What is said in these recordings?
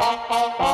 Ha!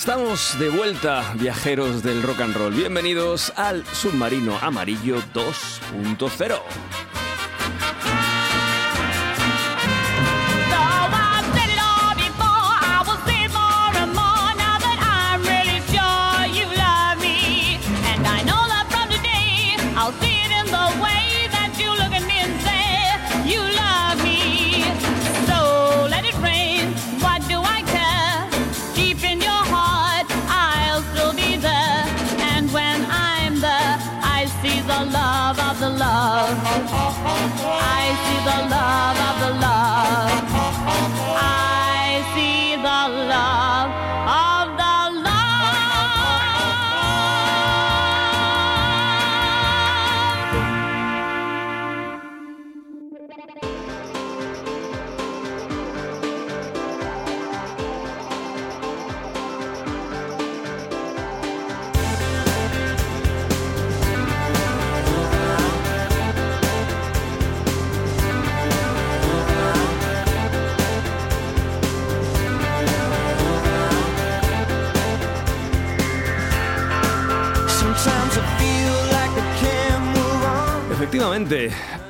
Estamos de vuelta, viajeros del rock and roll. Bienvenidos al Submarino Amarillo 2.0. I've seen the love.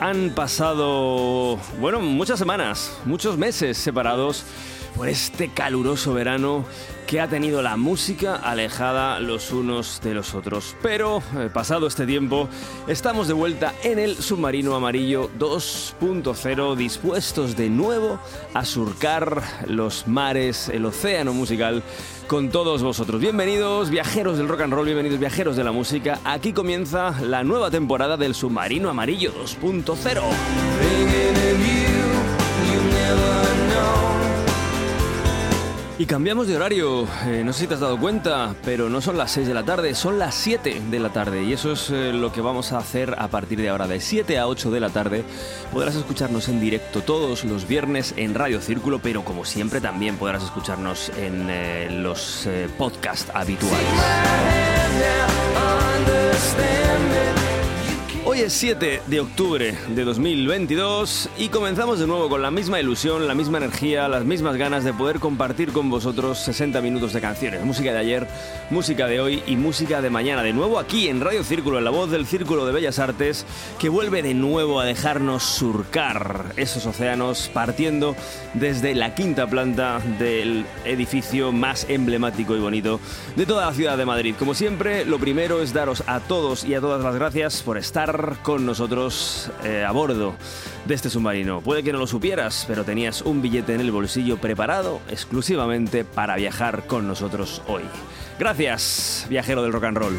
Han pasado, bueno, muchas semanas, muchos meses separados por este caluroso verano que ha tenido la música alejada los unos de los otros. Pero, eh, pasado este tiempo, estamos de vuelta en el submarino amarillo 2.0, dispuestos de nuevo a surcar los mares, el océano musical con todos vosotros. Bienvenidos viajeros del rock and roll, bienvenidos viajeros de la música. Aquí comienza la nueva temporada del Submarino Amarillo 2.0. Y cambiamos de horario, eh, no sé si te has dado cuenta, pero no son las 6 de la tarde, son las 7 de la tarde. Y eso es eh, lo que vamos a hacer a partir de ahora, de 7 a 8 de la tarde. Podrás escucharnos en directo todos los viernes en Radio Círculo, pero como siempre también podrás escucharnos en eh, los podcasts habituales. Es 7 de octubre de 2022 y comenzamos de nuevo con la misma ilusión, la misma energía, las mismas ganas de poder compartir con vosotros 60 minutos de canciones. Música de ayer, música de hoy y música de mañana. De nuevo aquí en Radio Círculo, en la voz del Círculo de Bellas Artes, que vuelve de nuevo a dejarnos surcar esos océanos partiendo desde la quinta planta del edificio más emblemático y bonito de toda la ciudad de Madrid. Como siempre, lo primero es daros a todos y a todas las gracias por estar con nosotros eh, a bordo de este submarino. Puede que no lo supieras, pero tenías un billete en el bolsillo preparado exclusivamente para viajar con nosotros hoy. Gracias, viajero del rock and roll.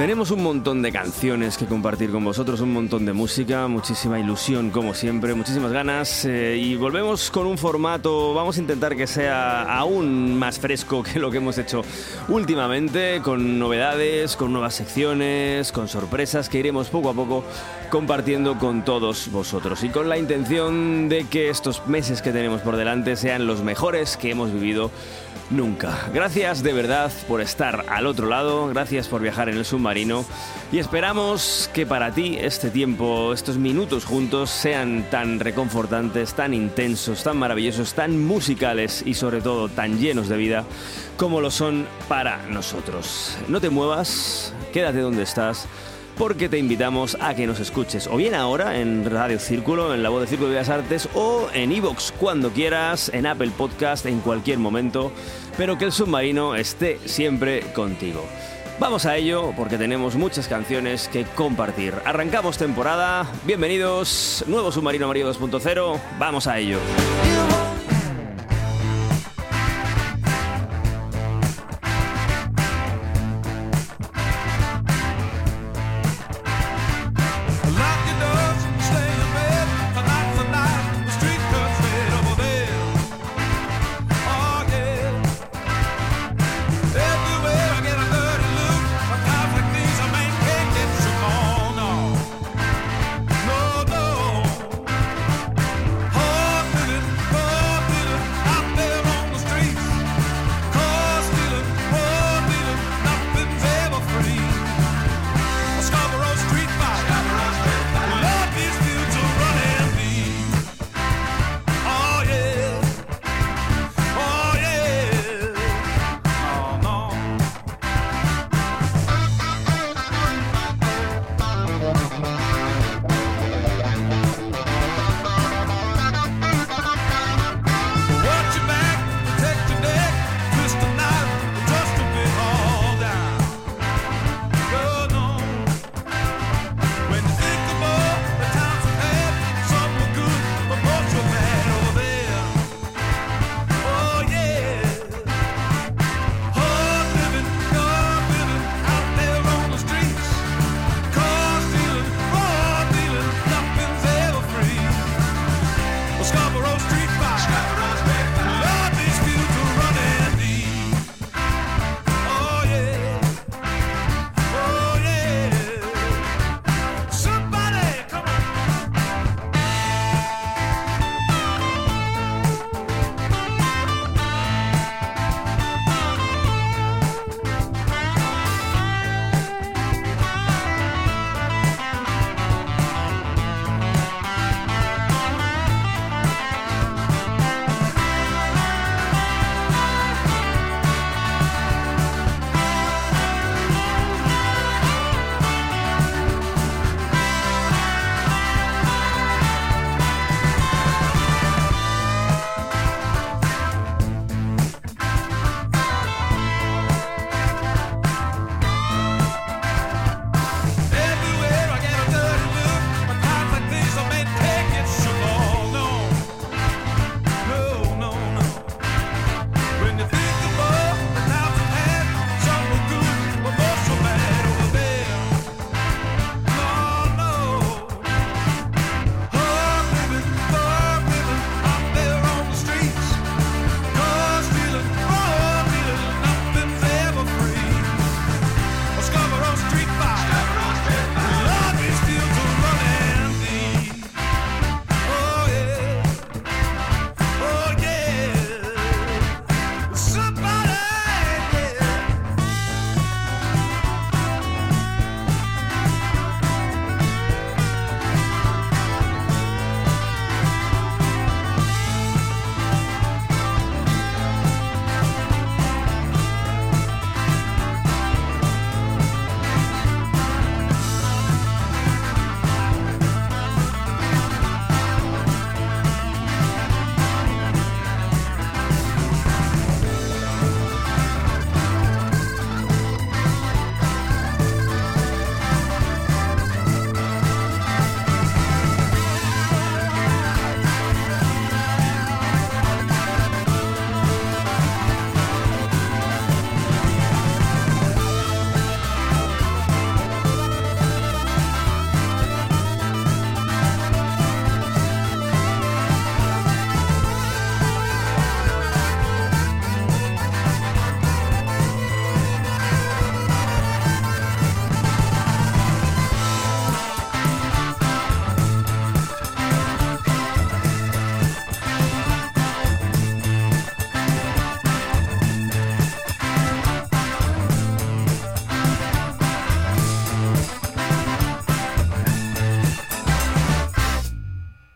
Tenemos un montón de canciones que compartir con vosotros, un montón de música, muchísima ilusión como siempre, muchísimas ganas eh, y volvemos con un formato, vamos a intentar que sea aún más fresco que lo que hemos hecho últimamente, con novedades, con nuevas secciones, con sorpresas que iremos poco a poco compartiendo con todos vosotros y con la intención de que estos meses que tenemos por delante sean los mejores que hemos vivido nunca. Gracias de verdad por estar al otro lado, gracias por viajar en el submarino y esperamos que para ti este tiempo, estos minutos juntos sean tan reconfortantes, tan intensos, tan maravillosos, tan musicales y sobre todo tan llenos de vida como lo son para nosotros. No te muevas, quédate donde estás porque te invitamos a que nos escuches o bien ahora en Radio Círculo, en la voz de Círculo de Bellas Artes o en iVoox cuando quieras, en Apple Podcast en cualquier momento, pero que el submarino esté siempre contigo. Vamos a ello porque tenemos muchas canciones que compartir. Arrancamos temporada, bienvenidos, nuevo Submarino Amarillo 2.0, vamos a ello.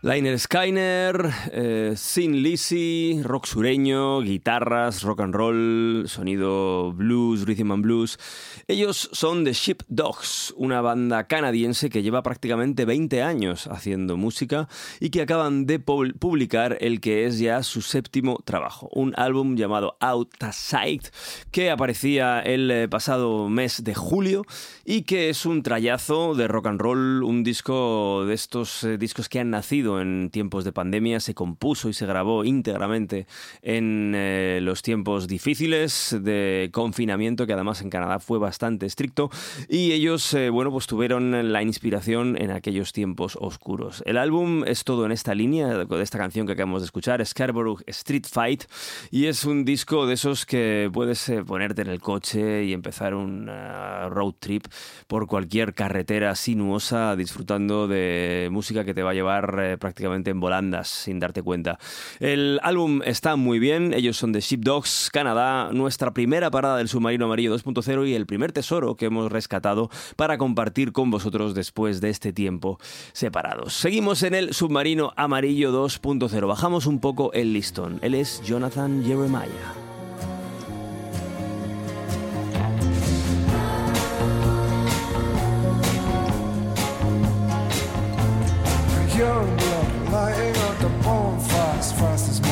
Liner Skyner, eh, Sin Lizzy, rock sureño, guitarras, rock and roll, sonido blues, rhythm and blues. Ellos son The Ship Dogs, una banda canadiense que lleva prácticamente 20 años haciendo música y que acaban de pu- publicar el que es ya su séptimo trabajo, un álbum llamado Outside que aparecía el eh, pasado mes de julio y que es un trayazo de rock and roll, un disco de estos eh, discos que han nacido en tiempos de pandemia, se compuso y se grabó íntegramente en eh, los tiempos difíciles de confinamiento, que además en Canadá fue bastante estricto, y ellos, eh, bueno, pues tuvieron la inspiración en aquellos tiempos oscuros. El álbum es todo en esta línea, de esta canción que acabamos de escuchar, Scarborough Street Fight, y es un disco de esos que puedes eh, ponerte en el coche y empezar un road trip por cualquier carretera sinuosa disfrutando de música que te va a llevar prácticamente en volandas sin darte cuenta. El álbum está muy bien, ellos son de Sheepdogs, Canadá, nuestra primera parada del submarino amarillo 2.0 y el primer tesoro que hemos rescatado para compartir con vosotros después de este tiempo separados. Seguimos en el submarino amarillo 2.0, bajamos un poco el listón. Él es Jonathan Jeremiah. Fast as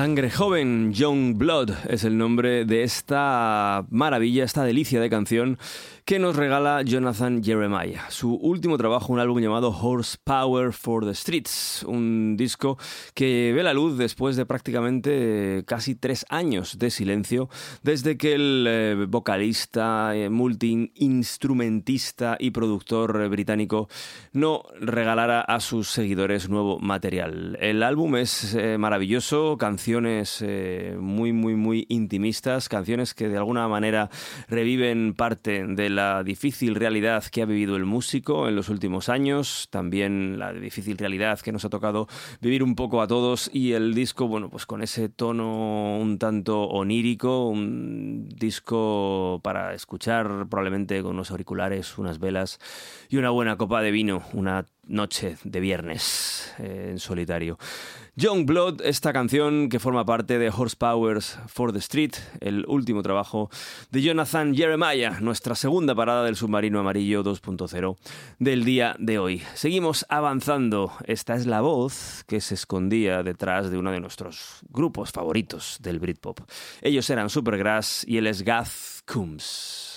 Sangre. Joven, Young Blood es el nombre de esta maravilla, esta delicia de canción que nos regala Jonathan Jeremiah. Su último trabajo, un álbum llamado Horsepower for the Streets, un disco que ve la luz después de prácticamente casi tres años de silencio, desde que el eh, vocalista, eh, multi-instrumentista y productor británico no regalara a sus seguidores nuevo material. El álbum es eh, maravilloso, canciones muy, muy, muy intimistas, canciones que de alguna manera reviven parte de la difícil realidad que ha vivido el músico en los últimos años, también la difícil realidad que nos ha tocado vivir un poco a todos y el disco, bueno, pues con ese tono un tanto onírico, un disco para escuchar probablemente con unos auriculares, unas velas y una buena copa de vino, una noche de viernes eh, en solitario. Young Blood, esta canción que forma parte de Horsepowers for the Street, el último trabajo de Jonathan Jeremiah, nuestra segunda parada del submarino amarillo 2.0 del día de hoy. Seguimos avanzando. Esta es la voz que se escondía detrás de uno de nuestros grupos favoritos del Britpop. Ellos eran Supergrass y él es Coombs.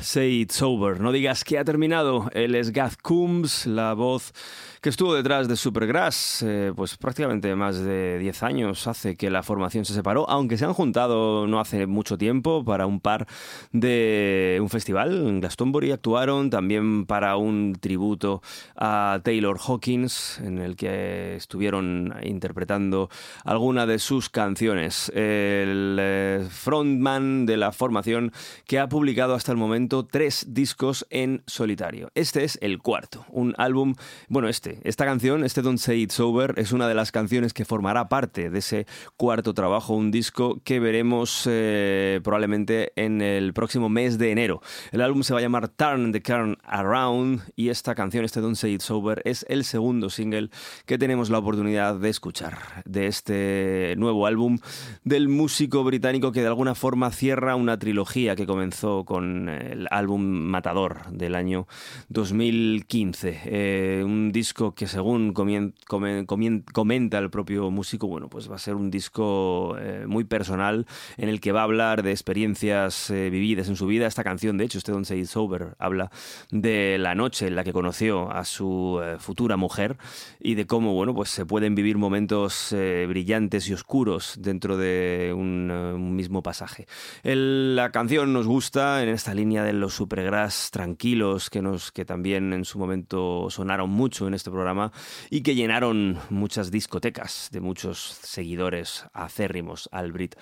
Say it's over. No digas que ha terminado. Él es Gath Coombs, la voz que estuvo detrás de Supergrass, eh, pues prácticamente más de 10 años hace que la formación se separó, aunque se han juntado no hace mucho tiempo para un par de un festival. En Glastonbury actuaron también para un tributo a Taylor Hawkins, en el que estuvieron interpretando alguna de sus canciones. El eh, frontman de la formación que ha publicado hasta el momento tres discos en solitario. Este es el cuarto, un álbum, bueno, este esta canción, este Don't Say It's Over, es una de las canciones que formará parte de ese cuarto trabajo, un disco que veremos eh, probablemente en el próximo mes de enero. El álbum se va a llamar Turn the Current Around y esta canción, este Don't Say It's Over, es el segundo single que tenemos la oportunidad de escuchar de este nuevo álbum del músico británico que de alguna forma cierra una trilogía que comenzó con el álbum Matador del año 2015. Eh, un disco que según comenta el propio músico, bueno, pues va a ser un disco eh, muy personal en el que va a hablar de experiencias eh, vividas en su vida. Esta canción, de hecho, este Don't Say It's Over, habla de la noche en la que conoció a su eh, futura mujer y de cómo, bueno, pues se pueden vivir momentos brillantes y oscuros dentro de un, mismo pasaje. La canción nos gusta en esta línea de los supergrass tranquilos que, nos, que también en su momento sonaron mucho en este programa y que llenaron muchas discotecas de muchos seguidores acérrimos al Brit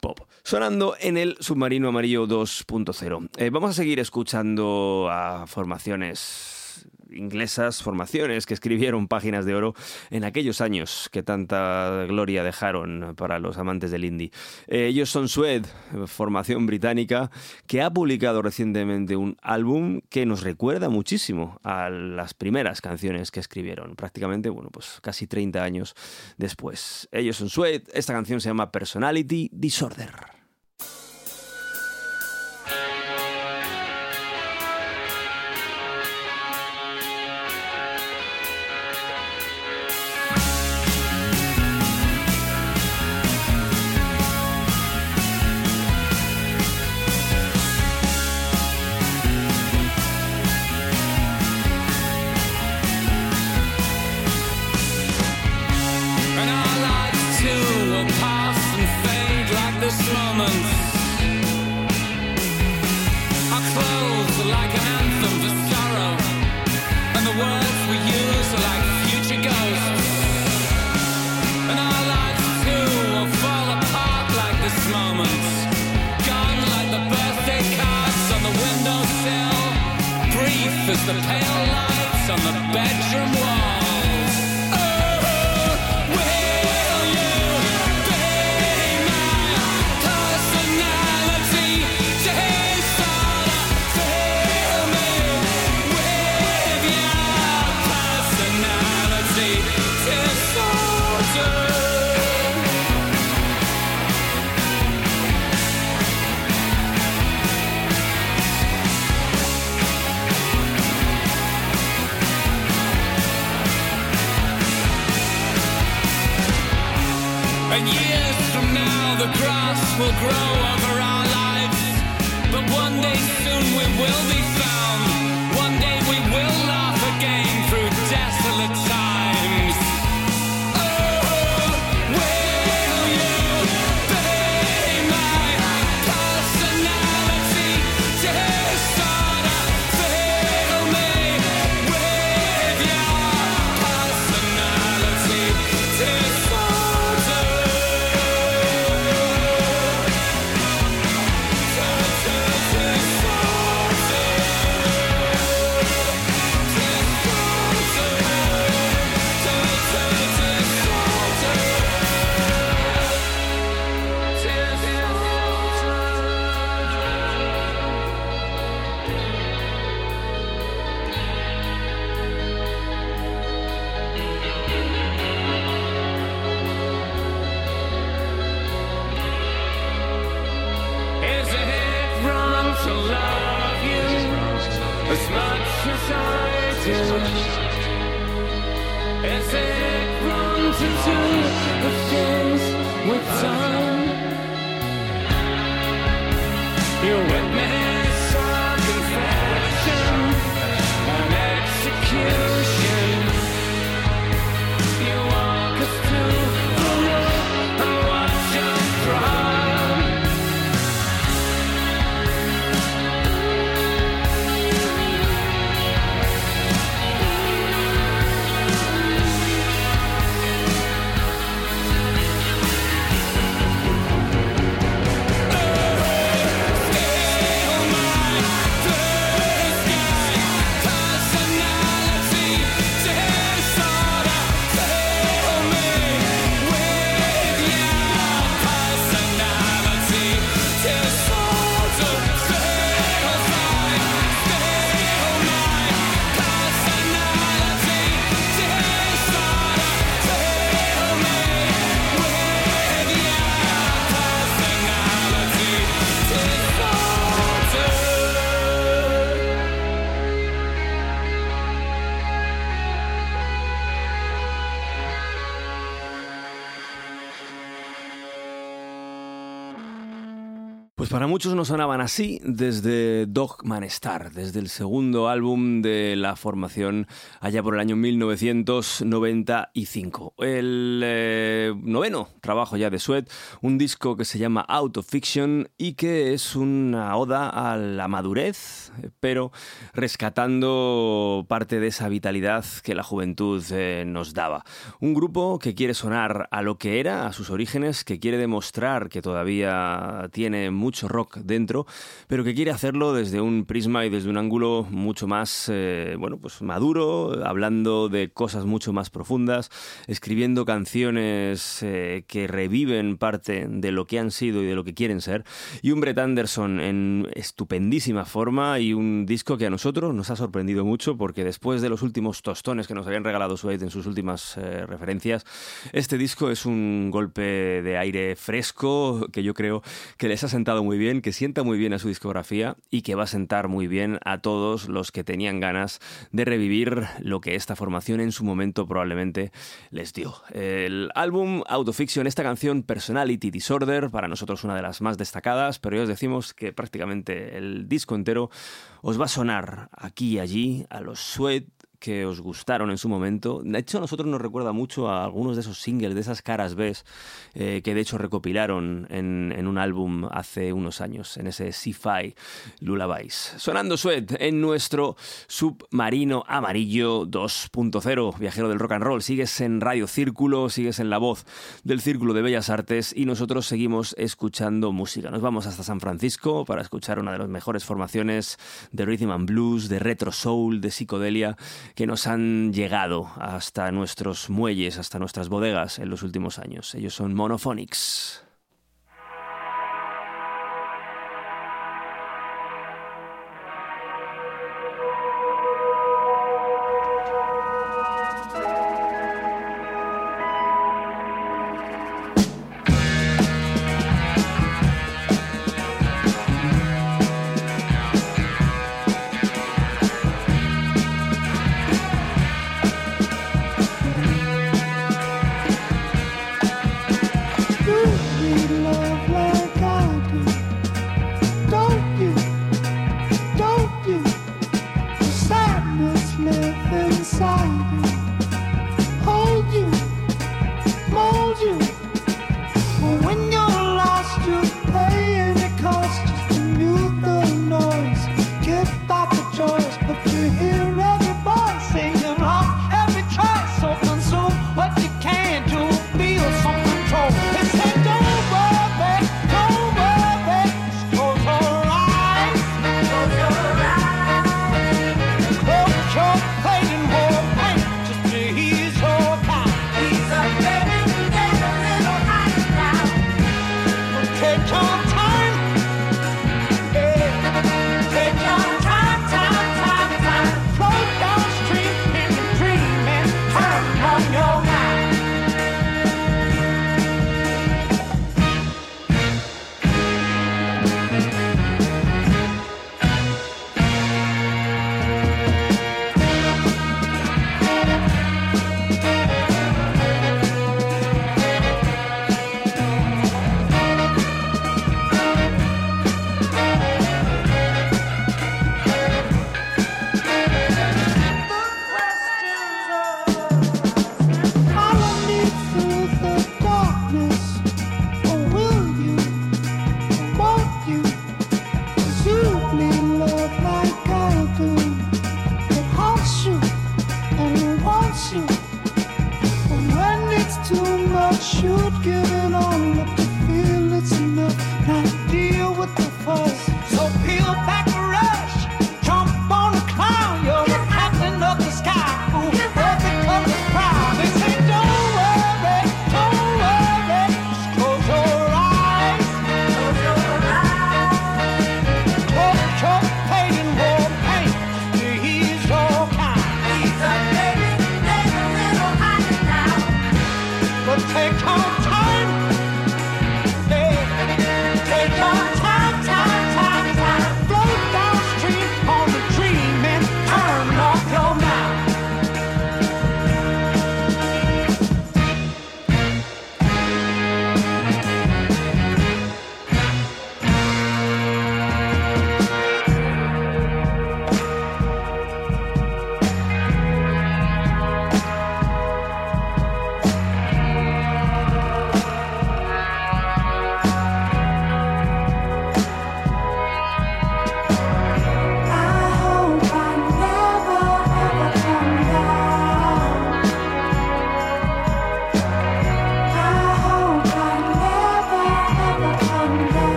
Pop. Sonando en el Submarino Amarillo 2.0. Eh, vamos a seguir escuchando a formaciones inglesas, formaciones que escribieron páginas de oro en aquellos años que tanta gloria dejaron para los amantes del indie. Eh, ellos son Sued, formación británica, que ha publicado recientemente un álbum que nos recuerda muchísimo a las primeras canciones que escribieron, prácticamente, bueno, pues casi 30 años después. Ellos son Sued, esta canción se llama Personality Disorder. Para muchos no sonaban así desde Dogman Star, desde el segundo álbum de la formación allá por el año 1995. El eh, noveno trabajo ya de Sweat, un disco que se llama Out of Fiction y que es una oda a la madurez, pero rescatando parte de esa vitalidad que la juventud eh, nos daba. Un grupo que quiere sonar a lo que era, a sus orígenes, que quiere demostrar que todavía tiene mucho rock dentro, pero que quiere hacerlo desde un prisma y desde un ángulo mucho más, eh, bueno, pues maduro, hablando de cosas mucho más profundas, escribiendo canciones eh, que reviven parte de lo que han sido y de lo que quieren ser, y un Brett Anderson en estupendísima forma y un disco que a nosotros nos ha sorprendido mucho porque después de los últimos tostones que nos habían regalado Suede en sus últimas eh, referencias, este disco es un golpe de aire fresco que yo creo que les ha sentado muy bien, que sienta muy bien a su discografía y que va a sentar muy bien a todos los que tenían ganas de revivir lo que esta formación en su momento probablemente les dio. El álbum Autofiction, esta canción Personality Disorder, para nosotros una de las más destacadas, pero ya os decimos que prácticamente el disco entero os va a sonar aquí y allí a los Sweat que os gustaron en su momento. De hecho, a nosotros nos recuerda mucho a algunos de esos singles, de esas caras B, eh, que de hecho recopilaron en, un álbum hace unos años, en ese Sci-Fi Lullabies. Sonando Sweat en nuestro submarino amarillo 2.0, viajero del rock and roll. Sigues en Radio Círculo, sigues en la voz del Círculo de Bellas Artes y nosotros seguimos escuchando música. Nos vamos hasta San Francisco para escuchar una de las mejores formaciones de rhythm and blues, de retro soul, de psicodelia que nos han llegado hasta nuestros muelles, hasta nuestras bodegas en los últimos años. Ellos son Monophonics.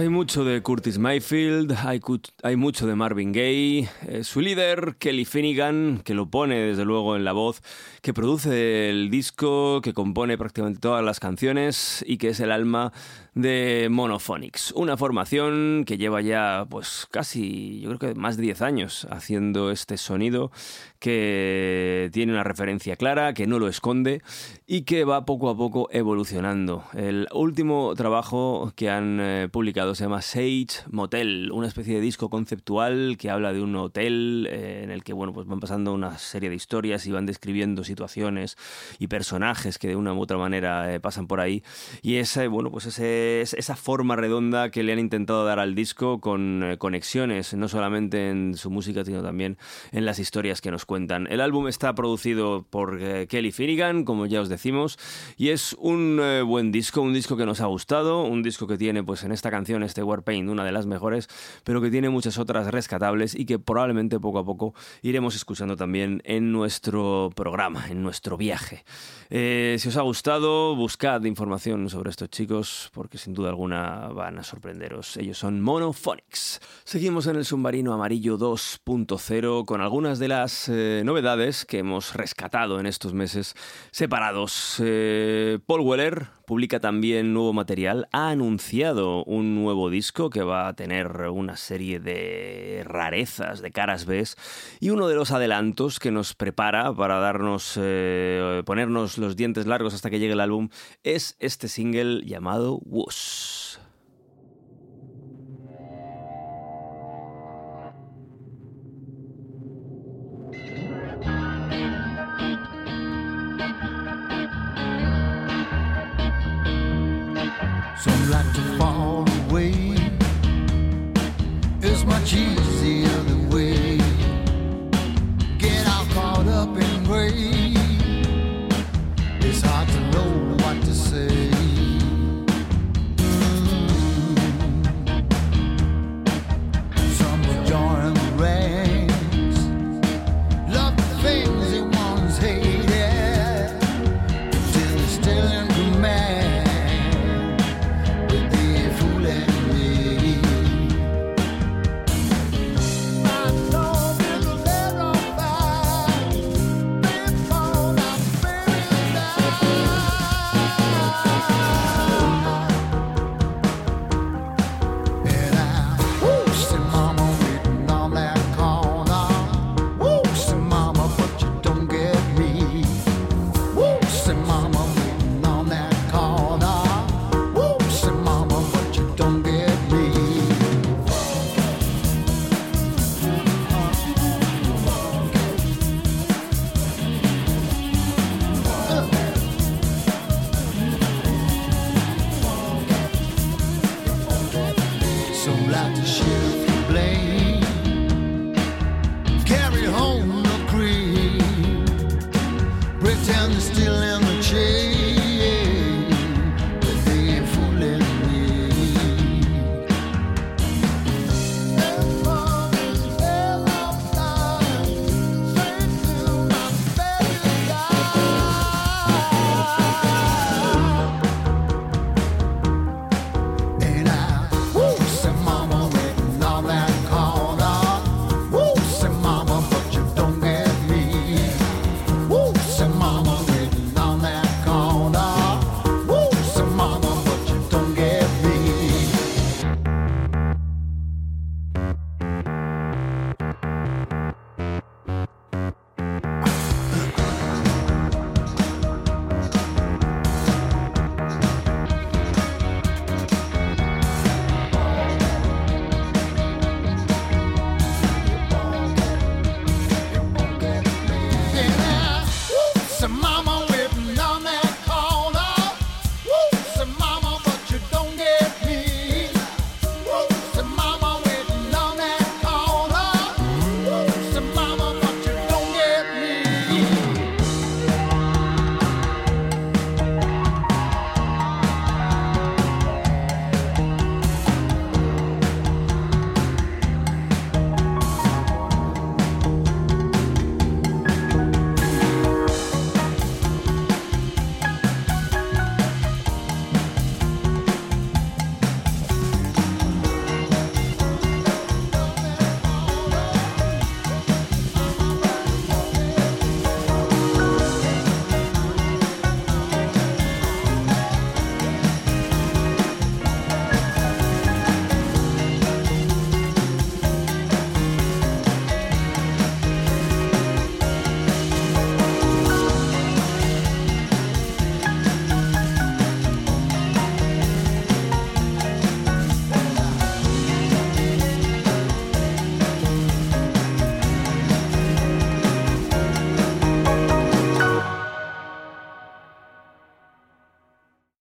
Hay mucho de Curtis Mayfield, hay, mucho de Marvin Gaye, eh, su líder Kelly Finnegan, que lo pone desde luego en la voz, que produce el disco, que compone prácticamente todas las canciones y que es el alma de Monophonics, una formación que lleva ya pues casi, yo creo que más de 10 años haciendo este sonido que tiene una referencia clara, que no lo esconde y que va poco a poco evolucionando. El último trabajo que han eh, publicado se llama Sage Motel, una especie de disco conceptual que habla de un hotel eh, en el que bueno, pues van pasando una serie de historias y van describiendo situaciones y personajes que de una u otra manera eh, pasan por ahí y ese, bueno, pues ese, es- esa forma redonda que le han intentado dar al disco con eh, conexiones no solamente en su música sino también en las historias que nos cuentan. El álbum está producido por eh, Kelly Finnegan, como ya os decimos, y es un eh, buen disco, un disco que nos ha gustado, un disco que tiene pues en esta canción este Warpaint, una de las mejores, pero que tiene muchas otras rescatables y que probablemente poco a poco iremos escuchando también en nuestro programa, en nuestro viaje. Si os ha gustado, buscad información sobre estos chicos sin duda alguna van a sorprenderos. Ellos son Monophonics. Seguimos en el submarino amarillo 2.0 con algunas de las eh, novedades que hemos rescatado en estos meses separados. Eh, Paul Weller publica también nuevo material, ha anunciado un nuevo disco que va a tener una serie de rarezas, de caras B y uno de los adelantos que nos prepara para darnos, eh, ponernos los dientes largos hasta que llegue el álbum es este single llamado Whoosh. Some like to fall away. It's much easier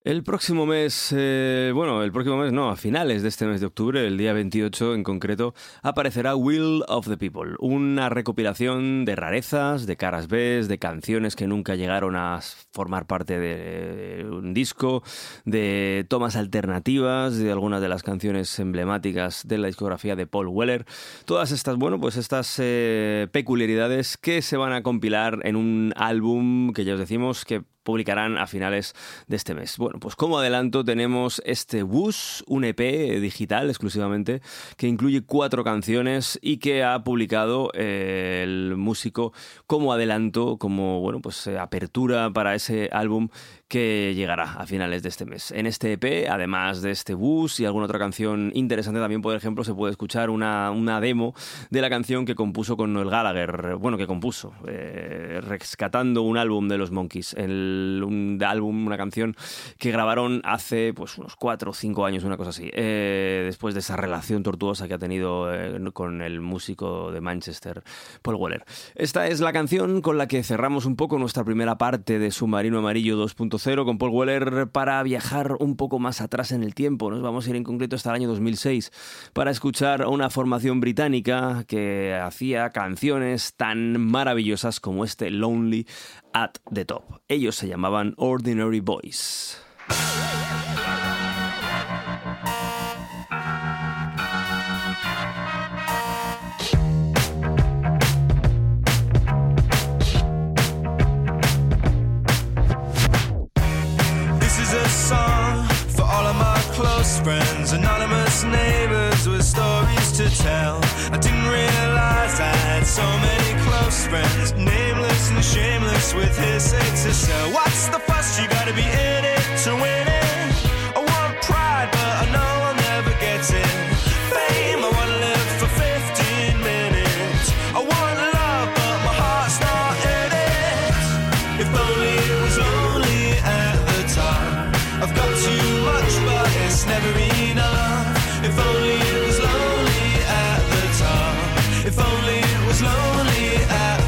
El próximo mes, eh, bueno, el próximo mes no, a finales de este mes de octubre, el día 28 en concreto, aparecerá Will of the People, una recopilación de rarezas, de caras B, de canciones que nunca llegaron a formar parte de un disco, de tomas alternativas, de algunas de las canciones emblemáticas de la discografía de Paul Weller. Todas estas, bueno, pues estas eh, peculiaridades que se van a compilar en un álbum que ya os decimos que publicarán a finales de este mes. Bueno, pues como adelanto tenemos este Bus, un EP digital exclusivamente, que incluye cuatro canciones y que ha publicado eh, el músico como adelanto, como bueno, pues eh, apertura para ese álbum que llegará a finales de este mes. En este EP, además de este bus y alguna otra canción interesante, también, por ejemplo, se puede escuchar una, una demo de la canción que compuso con Noel Gallagher, bueno, que compuso, eh, rescatando un álbum de los Monkeys, un álbum, una canción que grabaron hace pues unos cuatro o cinco años, una cosa así, eh, después de esa relación tortuosa que ha tenido eh, con el músico de Manchester, Paul Weller. Esta es la canción con la que cerramos un poco nuestra primera parte de Submarino Amarillo 2.0 con Paul Weller para viajar un poco más atrás en el tiempo. Nos vamos a ir en concreto hasta el año 2006 para escuchar a una formación británica que hacía canciones tan maravillosas como este Lonely at the Top. Ellos se llamaban Ordinary Boys. So many close friends, nameless and shameless with his to sell. What's the fuss? You gotta be in it to win it. I want pride, but I know I'll never get it. Fame, I wanna live for 15 minutes. I want love, but my heart's not in it. If only it was lonely at the time. I've got too much, but it's never enough. If only it was If only it was lonely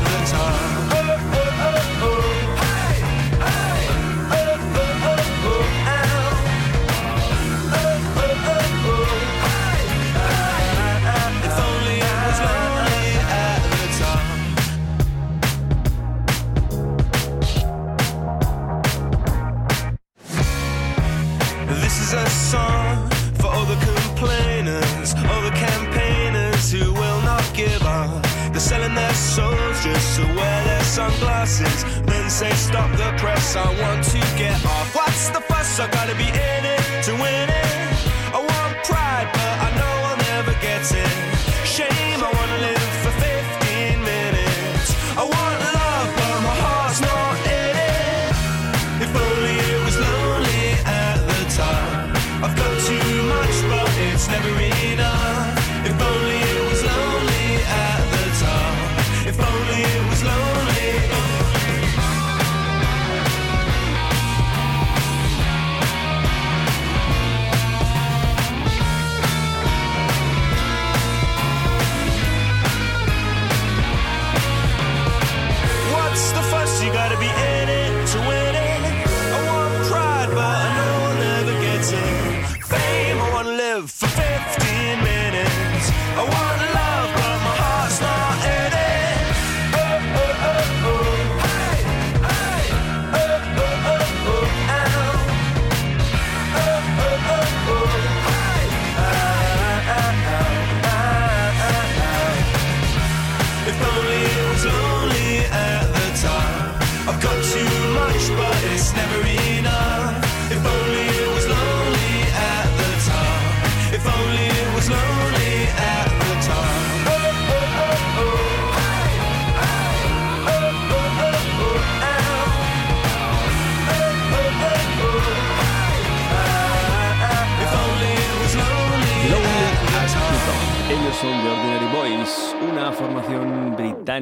their. Then say, Stop the press, I want to get off. What's the fuss? I gotta be in it to win it. I want pride, but I know I'll never get it.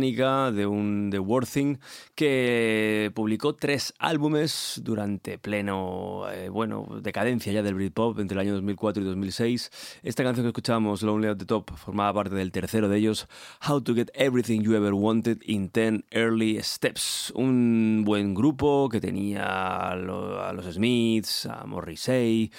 Británica de Que publicó tres álbumes durante pleno, eh, bueno, decadencia ya del Britpop entre el año 2004 y 2006. Esta canción que escuchábamos, Lonely at the Top, formaba parte del tercero de ellos, How to Get Everything You Ever Wanted in 10 Early Steps. Un buen grupo que tenía a los Smiths, a Morrissey,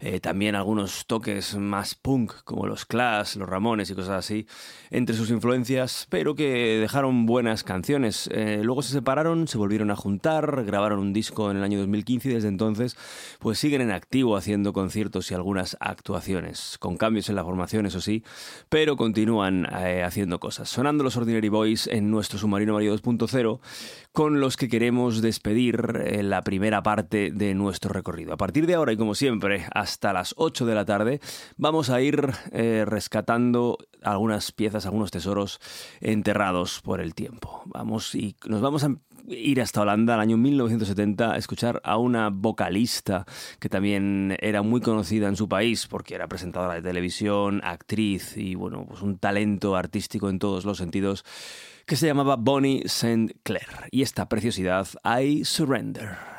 eh, también algunos toques más punk como los Clash, los Ramones y cosas así entre sus influencias, pero que dejaron buenas canciones. Eh, luego se separaron, se volvieron a juntar, grabaron un disco en el año 2015 y desde entonces pues siguen en activo haciendo conciertos y algunas actuaciones, con cambios en la formación, eso sí, pero continúan eh, haciendo cosas. Sonando los Ordinary Boys en nuestro Submarino Mario 2.0, con los que queremos despedir eh, la primera parte de nuestro recorrido. A partir de ahora y como siempre, hasta las 8 de la tarde, vamos a ir eh, rescatando algunas piezas, algunos tesoros enterrados por el tiempo. Vamos y nos vamos a ir hasta Holanda al año 1970 a escuchar a una vocalista que también era muy conocida en su país porque era presentadora de televisión, actriz y bueno, pues un talento artístico en todos los sentidos que se llamaba Bonnie St. Clair. Y esta preciosidad, I Surrender.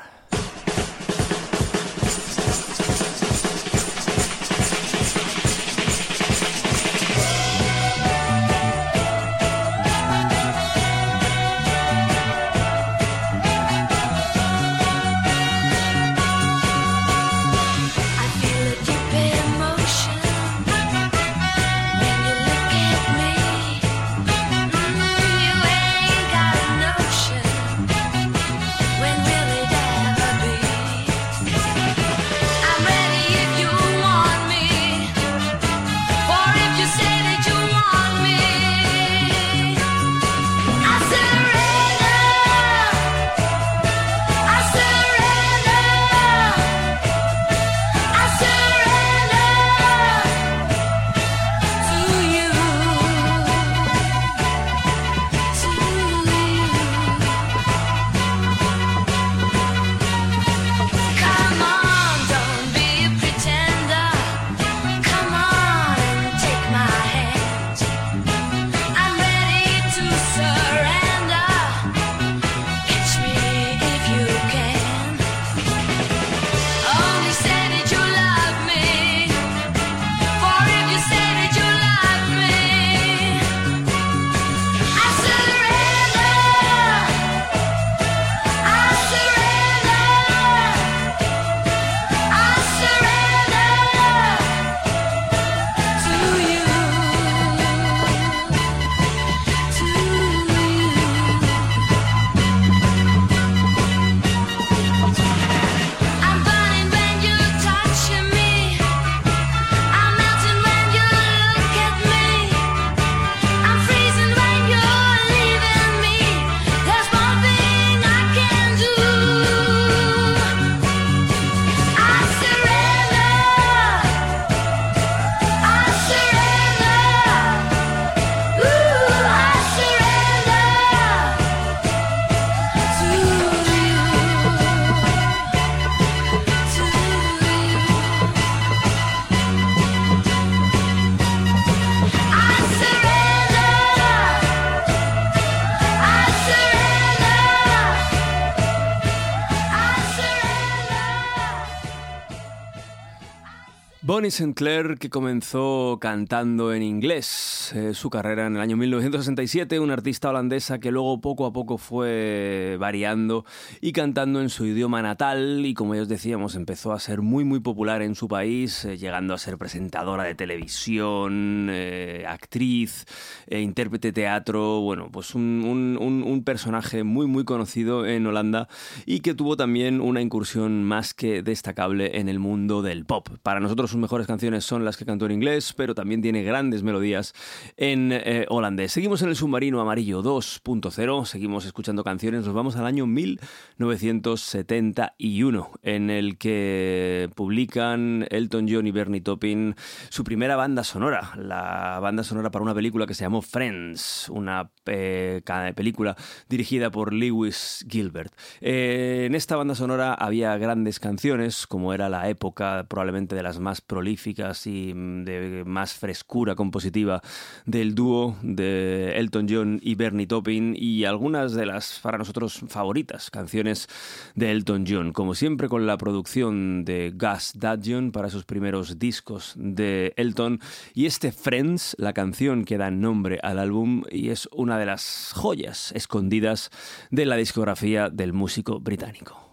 Bonnie St. Clair, que comenzó cantando en inglés eh, su carrera en el año 1967, una artista holandesa que luego poco a poco fue variando y cantando en su idioma natal y como ya os decíamos empezó a ser muy muy popular en su país, eh, llegando a ser presentadora de televisión, eh, actriz, eh, intérprete de teatro, bueno, pues un, un- un- un personaje muy muy conocido en Holanda y que tuvo también una incursión más que destacable en el mundo del pop. Para nosotros sus mejores canciones son las que cantó en inglés, pero también tiene grandes melodías en eh, holandés. Seguimos en el submarino amarillo 2.0, seguimos escuchando canciones, nos vamos al año 1971, en el que publican Elton John y Bernie Taupin su primera banda sonora, la banda sonora para una película que se llamó Friends, una eh, película dirigida por Lewis Gilbert. Eh, en esta banda sonora había grandes canciones, como era la época probablemente de las más y mm, de más frescura compositiva del dúo de Elton John y Bernie Taupin y algunas de las para nosotros favoritas canciones de Elton John, como siempre con la producción de Gus Dudgeon para sus primeros discos de Elton y este Friends, la canción que da nombre al álbum y es una de las joyas escondidas de la discografía del músico británico.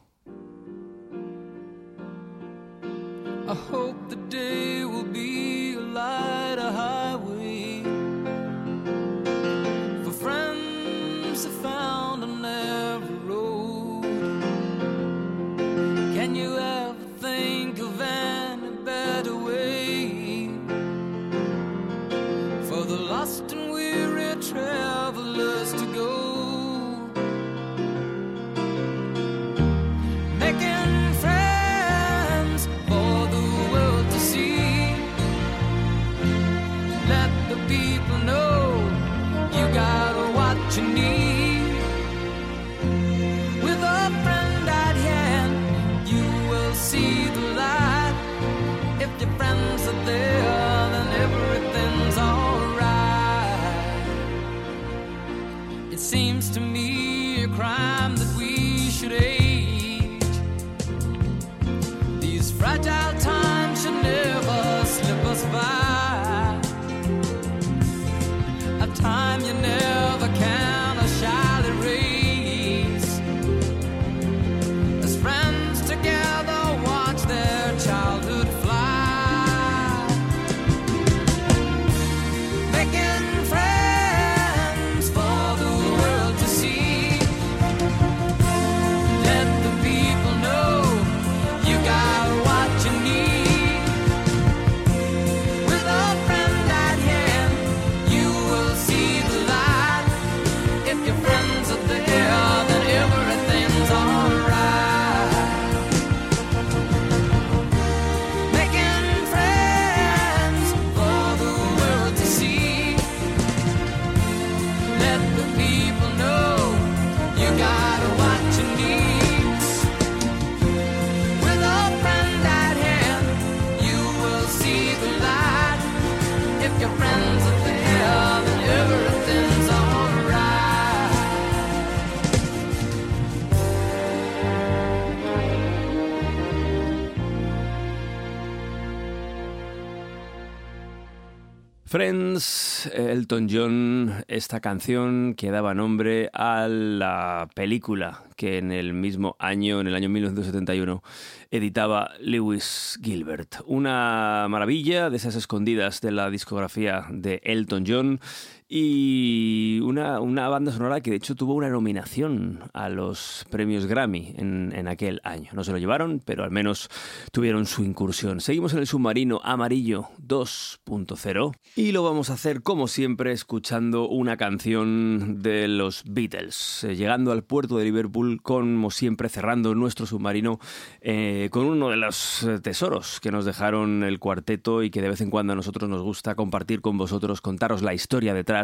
Elton John, esta canción que daba nombre a la película que en el mismo año, en el año 1971, editaba Lewis Gilbert. Una maravilla de esas escondidas de la discografía de Elton John y una, una banda sonora que de hecho tuvo una nominación a los premios Grammy en, en aquel año. No se lo llevaron, pero al menos tuvieron su incursión. Seguimos en el submarino amarillo 2.0 y lo vamos a hacer como siempre escuchando una canción de los Beatles, eh, llegando al puerto de Liverpool como siempre cerrando nuestro submarino eh, con uno de los eh, tesoros que nos dejaron el cuarteto y que de vez en cuando a nosotros nos gusta compartir con vosotros, contaros la historia detrás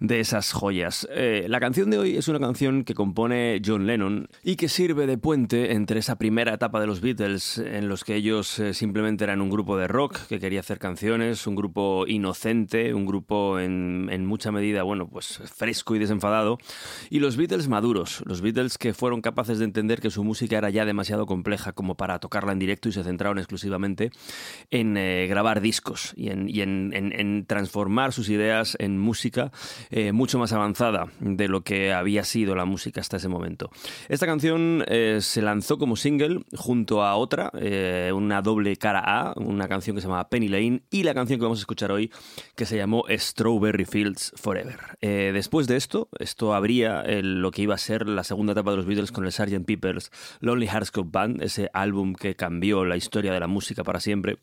de esas joyas. Eh, la canción de hoy es una canción que compone John Lennon y que sirve de puente entre esa primera etapa de los Beatles en los que ellos eh, simplemente eran un grupo de rock que quería hacer canciones, un grupo inocente, un grupo en, en mucha medida, bueno, pues fresco y desenfadado, y los Beatles maduros, los Beatles que fueron capaces de entender que su música era ya demasiado compleja como para tocarla en directo y se centraron exclusivamente en eh, grabar discos y, en, y en- en transformar sus ideas en música eh, mucho más avanzada de lo que había sido la música hasta ese momento. Esta canción eh, se lanzó como single junto a otra, eh, una doble cara A, una canción que se llama Penny Lane y la canción que vamos a escuchar hoy que se llamó Strawberry Fields Forever. Después de esto, esto abría lo que iba a ser la segunda etapa de los Beatles con el Sgt. Pepper's Lonely Hearts Club Band, ese álbum que cambió la historia de la música para siempre.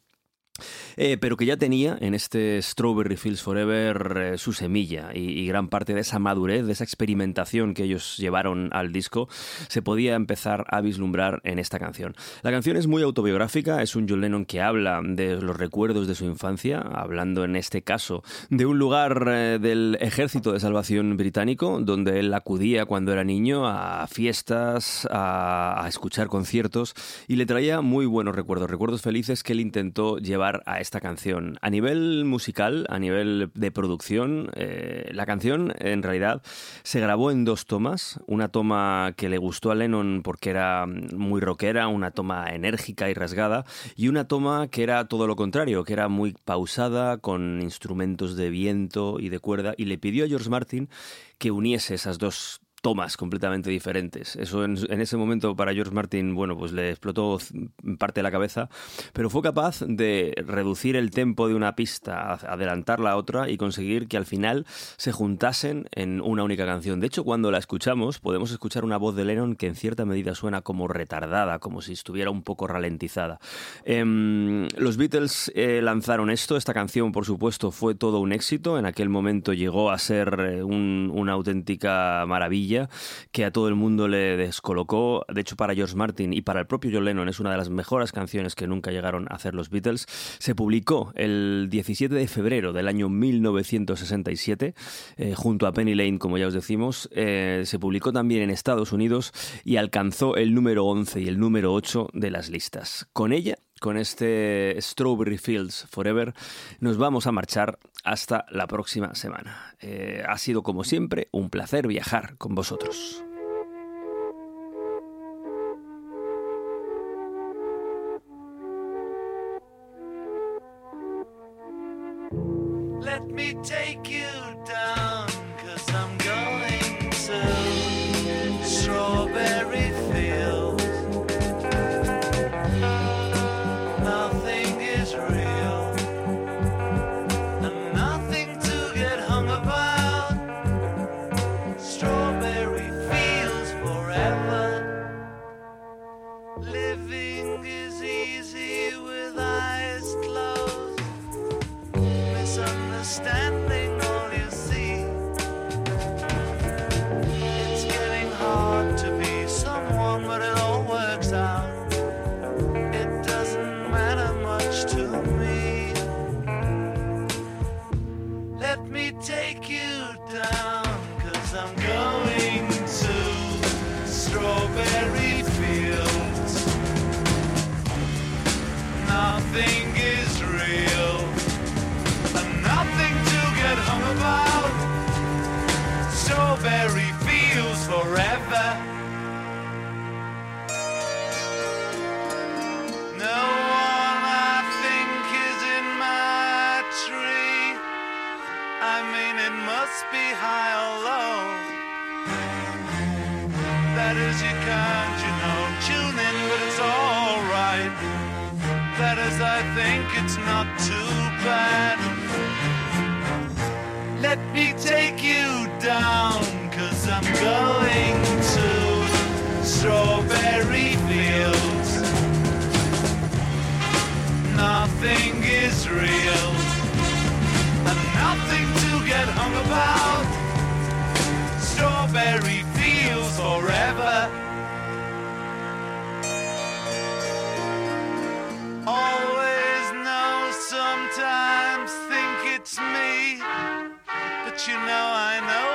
Eh, pero que ya tenía en este Strawberry Fields Forever eh, su semilla y, gran parte de esa madurez, de esa experimentación que ellos llevaron al disco, se podía empezar a vislumbrar en esta canción. La canción es muy autobiográfica, es un John Lennon que habla de los recuerdos de su infancia, hablando en este caso de un lugar eh, del Ejército de Salvación Británico, donde él acudía cuando era niño a fiestas, a escuchar conciertos y le traía muy buenos recuerdos, recuerdos felices que él intentó llevar a esta canción. A nivel musical, a nivel de producción, eh, la canción en realidad se grabó en dos tomas. Una toma que le gustó a Lennon porque era muy rockera, una toma enérgica y rasgada, y una toma que era todo lo contrario, que era muy pausada, con instrumentos de viento y de cuerda, y le pidió a George Martin que uniese esas dos tomas completamente diferentes. Eso en, en ese momento para George Martin, bueno, pues le explotó parte la cabeza, pero fue capaz de reducir el tempo de una pista, adelantarla a otra y conseguir que al final se juntasen en una única canción. De hecho, cuando la escuchamos, podemos escuchar una voz de Lennon que en cierta medida suena como retardada, como si estuviera un poco ralentizada. Em, los Beatles eh, lanzaron esto, esta canción por supuesto fue todo un éxito, en aquel momento llegó a ser eh, un- una auténtica maravilla que a todo el mundo le descolocó, de hecho para George Martin y para el propio John Lennon es una de las mejores canciones que nunca llegaron a hacer los Beatles, se publicó el 17 de febrero del año 1967 eh, junto a Penny Lane, como ya os decimos, eh, se publicó también en Estados Unidos y alcanzó el número 11 y el número 8 de las listas. Con ella con este Strawberry Fields Forever, nos vamos a marchar hasta la próxima semana. Eh, ha sido, como siempre, un placer viajar con vosotros. Strawberry fields forever. No one I think is in my tree. I mean, it must be high or low. That is, you can't, you know, tune in, but it's alright. That is, I think it's not too bad. Let me take you down, I'm going to Strawberry Fields. Nothing is real, and nothing to get hung about. Strawberry Fields forever. Always know, sometimes think it's me. But you know, I know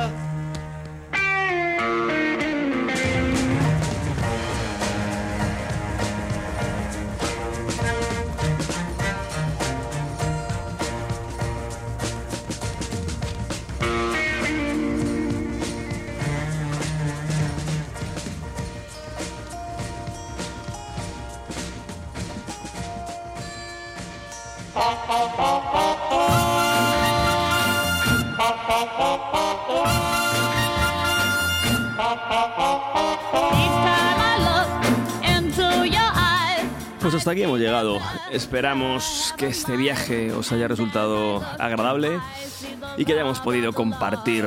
Hasta aquí hemos llegado. Esperamos que este viaje os haya resultado agradable y que hayamos podido compartir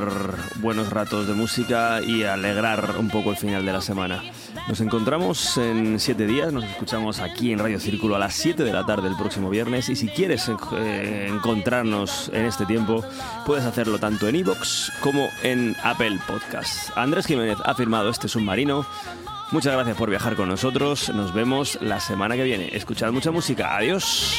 buenos ratos de música y alegrar un poco el final de la semana. Nos encontramos en siete días, nos escuchamos aquí en Radio Círculo a las 7 de la tarde el próximo viernes y si quieres eh, encontrarnos en este tiempo, puedes hacerlo tanto en iVoox como en Apple Podcast. Andrés Jiménez ha firmado este submarino. Muchas gracias por viajar con nosotros. Nos vemos la semana que viene. Escuchad mucha música. Adiós.